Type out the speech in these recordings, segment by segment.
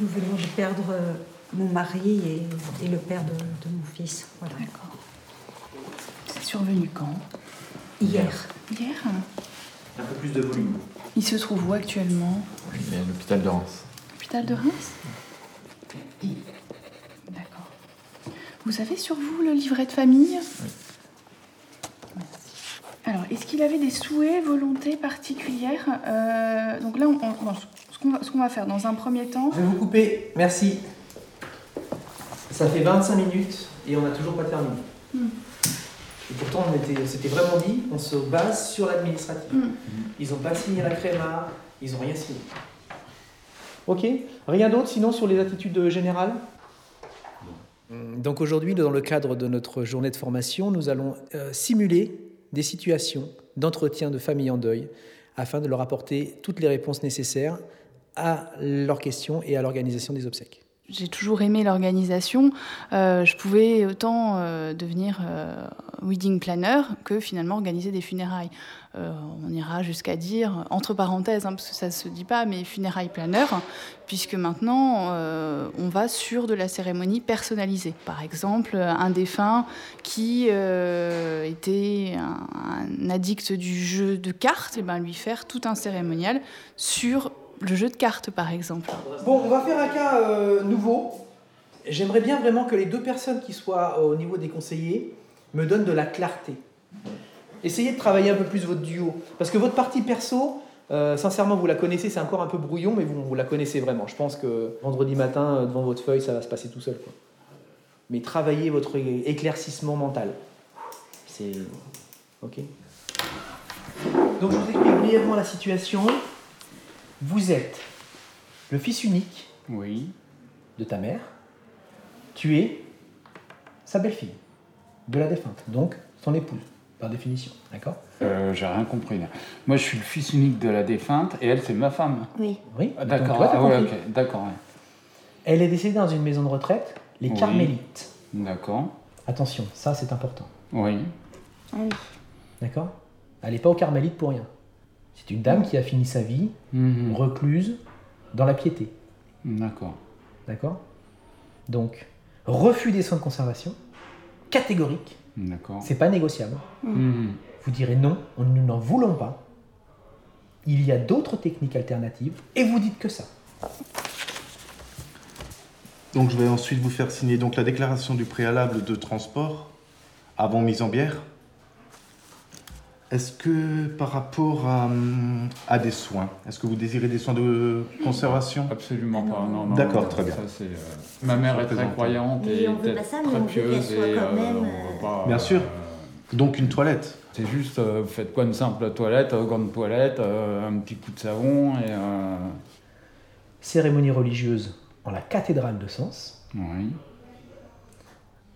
nous venons de perdre euh, mon mari et, et le père de, de mon fils. Voilà. D'accord. C'est survenu quand? Hier. Hier? Un peu plus de volume. Il se trouve où actuellement? Il est à l'hôpital de Reims. L'hôpital de Reims? D'accord. Vous avez sur vous le livret de famille? Merci. Alors, est-ce qu'il avait des souhaits, volontés particulières? Euh, Donc là, on- ce qu'on va, faire dans un premier temps, Je vais vous couper, merci. Ça fait 25 minutes et on n'a toujours pas terminé. Hmm. Et pourtant, on c'était vraiment dit, on se base sur l'administratif. Hmm. Ils n'ont pas signé la créma, ils n'ont rien signé. Ok, rien d'autre sinon sur les attitudes générales? Donc aujourd'hui, dans le cadre de notre journée de formation, nous allons euh, simuler des situations d'entretien de familles en deuil afin de leur apporter toutes les réponses nécessaires à leurs questions et à l'organisation des obsèques. j'ai toujours aimé l'organisation. Euh, je pouvais autant euh, devenir euh, wedding planner que finalement organiser des funérailles. On ira jusqu'à dire, entre parenthèses, hein, parce que ça ne se dit pas, mais funérailles planner, puisque maintenant on va sur de la cérémonie personnalisée. Par exemple, un défunt qui était un, addict du jeu de cartes, et ben lui faire tout un cérémonial sur le jeu de cartes, par exemple. Bon, on va faire un cas euh, nouveau. J'aimerais bien vraiment que les deux personnes qui soient au niveau des conseillers me donnent de la clarté. Essayez de travailler un peu plus votre duo. Parce que votre partie perso, euh, sincèrement, vous la connaissez, c'est encore un peu brouillon, mais vous, la connaissez vraiment. Je pense que vendredi matin, euh, devant votre feuille, ça va se passer tout seul. Mais travaillez votre éclaircissement mental. C'est. Ok Donc, je vous explique brièvement la situation. Vous êtes le fils unique Oui. de ta mère, tu es sa belle-fille, de la défunte, donc son épouse, par définition. D'accord? Euh, J'ai rien compris. là. Moi, je suis le fils unique de la défunte et elle, c'est ma femme. Oui. Oui Ah, D'accord. Ah, ouais. D'accord. ouais. Elle est décédée dans une maison de retraite, les Oui. Carmélites. D'accord. Attention, ça c'est important. Oui. D'accord? Elle n'est pas aux Carmélites pour rien. C'est une dame qui a fini sa vie Mhm. recluse dans la piété. D'accord. D'accord? Donc, refus des soins de conservation, catégorique, D'accord. c'est pas négociable. Mhm. Vous direz non, on- nous n'en voulons pas. Il y a d'autres techniques alternatives et vous dites que ça. Donc je vais ensuite vous faire signer donc la déclaration du préalable de transport avant mise en bière. Est-ce que par rapport à, hum, à des soins, est-ce que vous désirez des soins de conservation? Absolument pas. Non, non, D'accord, non, très bien. ça, c'est, euh, Ma mère est très Représentant. croyante Oui, et on veut pas ça, mais très on veut qu'elle pieuse soit et quand même, on veut pas, Bien sûr. euh, Donc une toilette. c'est juste, euh, vous faites quoi une simple toilette, euh, grande toilette, euh, un petit coup de savon et. euh, Cérémonie religieuse en la cathédrale de Sens. Oui.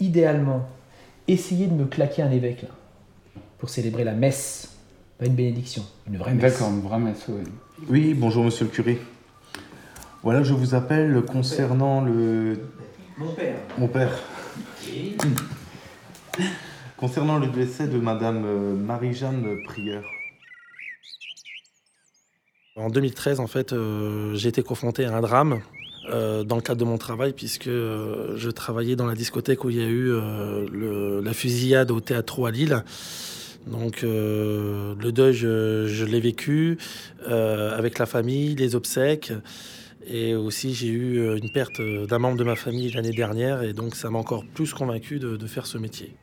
Idéalement, essayez de me claquer un évêque là, pour célébrer la messe. Pas une bénédiction, une vraie messe. D'accord, une vraie messe, oui. Oui, bonjour monsieur le curé. Voilà, je vous appelle concernant le... Mon père. Mon père. Concernant le décès de madame euh, Marie-Jeanne Prieur. En 2013, en fait, euh, j'ai été confronté à un drame euh, dans le cadre de mon travail, puisque euh, je travaillais dans la discothèque où il y a eu euh, le- la fusillade au Théâtre à Lille. Donc, euh, le deuil, je, l'ai vécu euh, avec la famille, les obsèques. Et aussi, j'ai eu euh, une perte d'un membre de ma famille l'année dernière. Et donc, ça m'a encore plus convaincu de- de faire ce métier.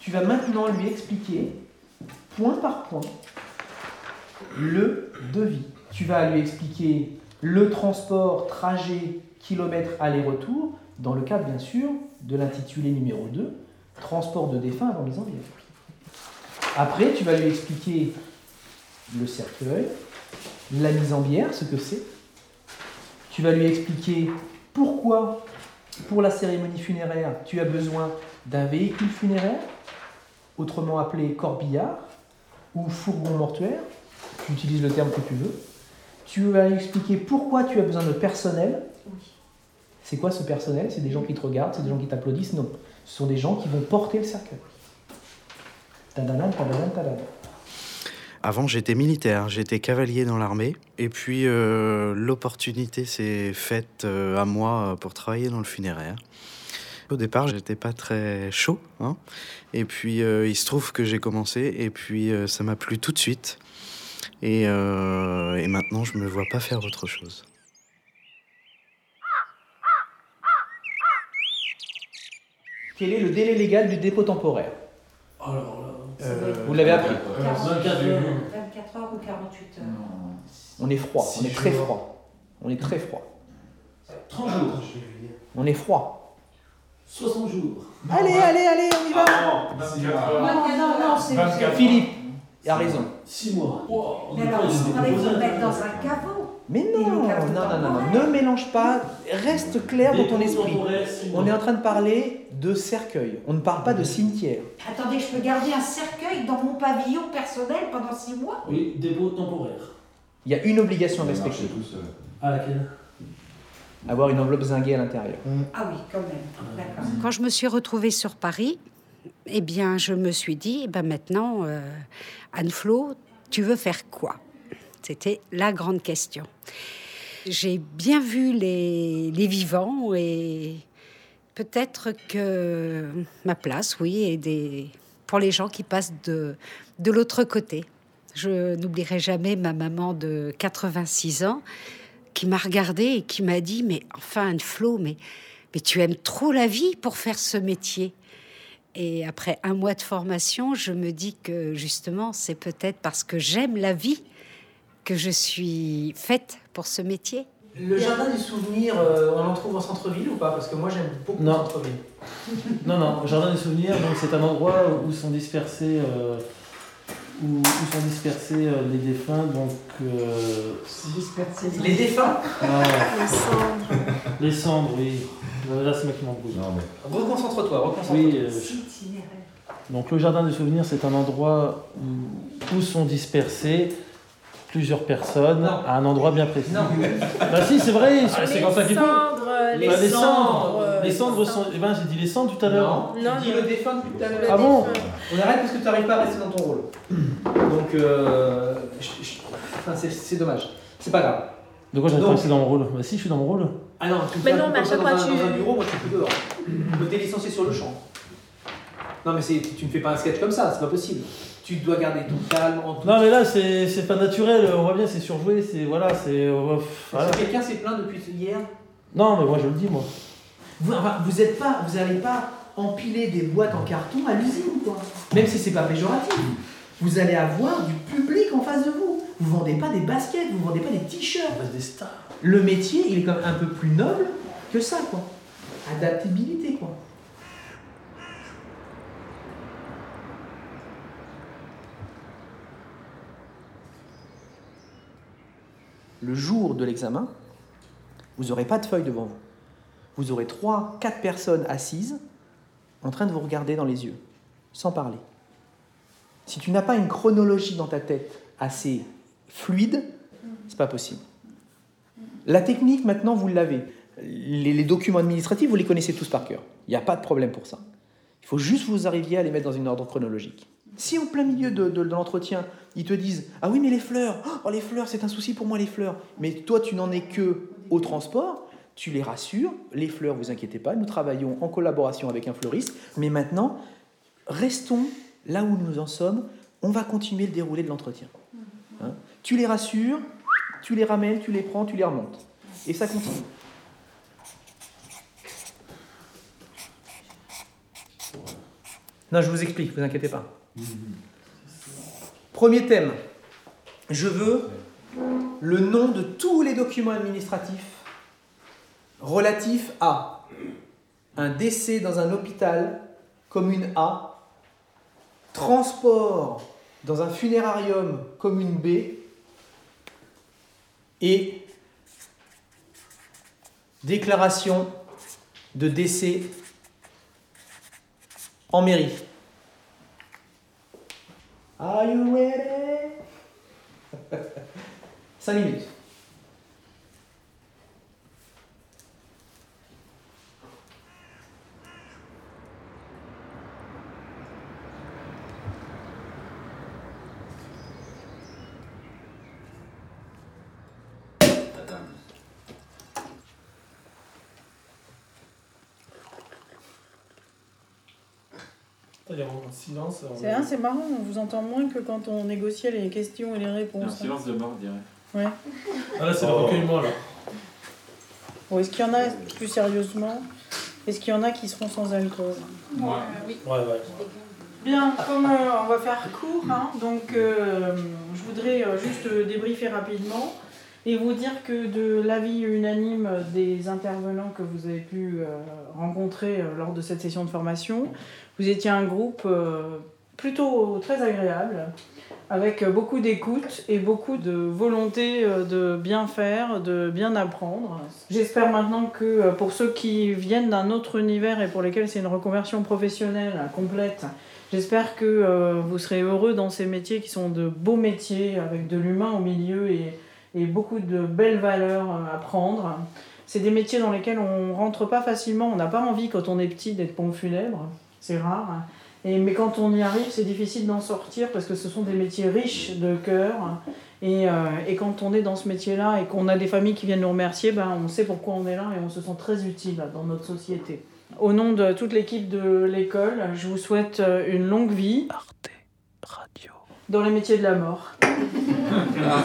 Tu vas maintenant lui expliquer, point par point, le devis. Tu vas lui expliquer le transport, trajet, kilomètres aller-retour, dans le cadre bien sûr de l'intitulé numéro 2, transport de défunt avant mise en bière. Après, tu vas lui expliquer le cercueil, la mise en bière, ce que c'est. Tu vas lui expliquer pourquoi, pour la cérémonie funéraire, tu as besoin d'un véhicule funéraire, autrement appelé corbillard ou fourgon mortuaire. Tu utilises le terme que tu veux. Tu vas lui expliquer pourquoi tu as besoin de personnel. C'est quoi ce personnel? C'est des gens qui te regardent, c'est des gens qui t'applaudissent? Non. Ce sont des gens qui vont porter le cercueil. Avant, j'étais militaire, j'étais cavalier dans l'armée. Et puis, euh, l'opportunité s'est faite euh, à moi pour travailler dans le funéraire. Au départ, j'étais pas très chaud. Hein. Et puis, euh, il se trouve que j'ai commencé. Et puis, euh, ça m'a plu tout de suite. Et, euh, et maintenant, je me vois pas faire autre chose. Quel est le délai légal du dépôt temporaire Alors là, Euh, Vous l'avez appris. 24 heures. 24 heures ou 48 heures. On est froid, on est très froid. On est très froid. 30 jours. On est froid. 60 jours. Allez, allez, allez, on y va Non, non, non, c'est. Philippe, il a raison. 6 mois. Wow, Mais alors, on il faudrait dépose qu'on le un mette dans un caveau. Mais non, non, non, non, non, ne mélange pas, reste clair dans ton esprit. six. On est en train de parler de cercueil, on ne parle pas de cimetière. Attendez, je peux garder un cercueil dans mon pavillon personnel pendant 6 mois? Oui, dépôt temporaire. Il y a une obligation à respecter, À laquelle? Avoir une enveloppe zinguée à l'intérieur. Ah oui, quand même. D'accord. Quand je me suis retrouvée sur Paris, eh bien, je me suis dit, eh ben maintenant, euh, Anne-Flo, tu veux faire quoi? C'était la grande question. J'ai bien vu les, vivants et peut-être que ma place, oui, est des, pour les gens qui passent de, de l'autre côté. Je n'oublierai jamais ma maman de 86 ans qui m'a regardée et qui m'a dit, mais enfin Anne-Flo, mais mais tu aimes trop la vie pour faire ce métier. Et après un mois de formation, je me dis que justement, c'est peut-être parce que j'aime la vie que je suis faite pour ce métier. Le jardin du souvenir, euh, on en trouve en centre-ville ou pas? Parce que moi j'aime beaucoup Non. le centre-ville. Non, non, le jardin des souvenirs, donc c'est un endroit où sont dispersés, euh, où, où sont dispersés euh, les défunts, donc euh, Les défunts? Ah, les cendres, oui. Euh, Là, c'est moi qui m'embrouille. Reconcentre-toi, reconcentre-toi. Oui, euh, Itinéraire. donc le jardin des souvenirs, c'est un endroit où, où sont dispersés plusieurs personnes Non. à un endroit bien précis. Non. Bah si, c'est vrai, c'est c'est comme ça qu'il faut. Les Bah, les cendres, cendres, euh, les cendres sont. Eh ben, j'ai dit les cendres tout à l'heure. Non, Non, tu dis non. le défunt tout à l'heure. Ah bon On arrête parce que tu n'arrives pas à rester dans ton rôle. Donc, euh, je- je- enfin, c'est- c'est dommage. C'est pas grave. De quoi j'ai Donc- rester dans mon rôle? Bah si, je suis dans mon rôle. Ah non, tu me Mais non, mais à chaque fois, tu- dans un bureau, moi tu peux dehors. Je t'es licencié sur le champ. Non mais c'est- tu ne fais pas un sketch comme ça, c'est pas possible. Tu dois garder ton calme en tout. Non mais là c'est c'est pas naturel, on voit bien c'est surjoué, c'est voilà, c'est euh, voilà. Si quelqu'un s'est plaint depuis hier, Non mais moi je le dis moi. vous, enfin, vous êtes pas, vous n'allez pas empiler des boîtes en carton à l'usine quoi. Même si c'est pas péjoratif. Vous allez avoir du public en face de vous. Vous vendez pas des baskets, vous vendez pas des t-shirts. Des stars. Le métier, il est quand même un peu plus noble que ça quoi. Adaptabilité quoi. Le jour de l'examen, vous n'aurez pas de feuille devant vous. Vous aurez trois, quatre personnes assises en train de vous regarder dans les yeux, sans parler. Si tu n'as pas une chronologie dans ta tête assez fluide, c'est pas possible. La technique, maintenant, vous l'avez. Les, documents administratifs, vous les connaissez tous par cœur. Il n'y a pas de problème pour ça. Il faut juste que vous arriviez à les mettre dans une ordre chronologique. Si au plein milieu de, l'entretien, ils te disent Ah oui, mais les fleurs, oh, les fleurs, c'est un souci pour moi, les fleurs. Mais toi, tu n'en es que au transport, tu les rassures. Les fleurs, vous inquiétez pas, nous travaillons en collaboration avec un fleuriste. Mais maintenant, restons là où nous en sommes. On va continuer le déroulé de l'entretien. Hein? Tu les rassures, tu les ramènes, tu les prends, tu les remontes. Et ça continue. Non, je vous explique, vous inquiétez pas. Premier thème. Je veux le nom de tous les documents administratifs relatifs à un décès dans un hôpital, commune A, transport dans un funérarium, commune B, et déclaration de décès en mairie. Are you ready? サニービーチ Il y a un silence. C'est hein, c'est marrant, on vous entend moins que quand on négociait les questions et les Un réponses. silence de mort, je dirais. Ouais. Ah, là, c'est le Oh. recueillement, là. Bon, Est-ce qu'il y en a plus sérieusement Est-ce qu'il y en a qui seront sans alcool? Ouais, ouais. Bien, comme euh, on va faire court, hein, donc euh, je voudrais euh, juste débriefer rapidement et vous dire que de l'avis unanime des intervenants que vous avez pu euh, rencontrer euh, lors de cette session de formation, vous étiez un groupe euh, plutôt très agréable, avec beaucoup d'écoute et beaucoup de volonté de bien faire, de bien apprendre. J'espère maintenant que pour ceux qui viennent d'un autre univers et pour lesquels c'est une reconversion professionnelle complète, J'espère que vous serez heureux dans ces métiers qui sont de beaux métiers avec de l'humain au milieu et, et beaucoup de belles valeurs euh, à prendre. C'est des métiers dans lesquels on rentre pas facilement. On n'a pas envie quand on est petit d'être pompe funèbre, c'est rare. Et, mais quand on y arrive, c'est difficile d'en sortir parce que ce sont des métiers riches de cœur. Et, euh, et quand on est dans ce métier-là et qu'on a des familles qui viennent nous remercier, ben, on sait pourquoi on est là et on se sent très utile dans notre société. Au nom de toute l'équipe de l'école, je vous souhaite euh, une longue vie. Dans les métiers de la mort. Ah.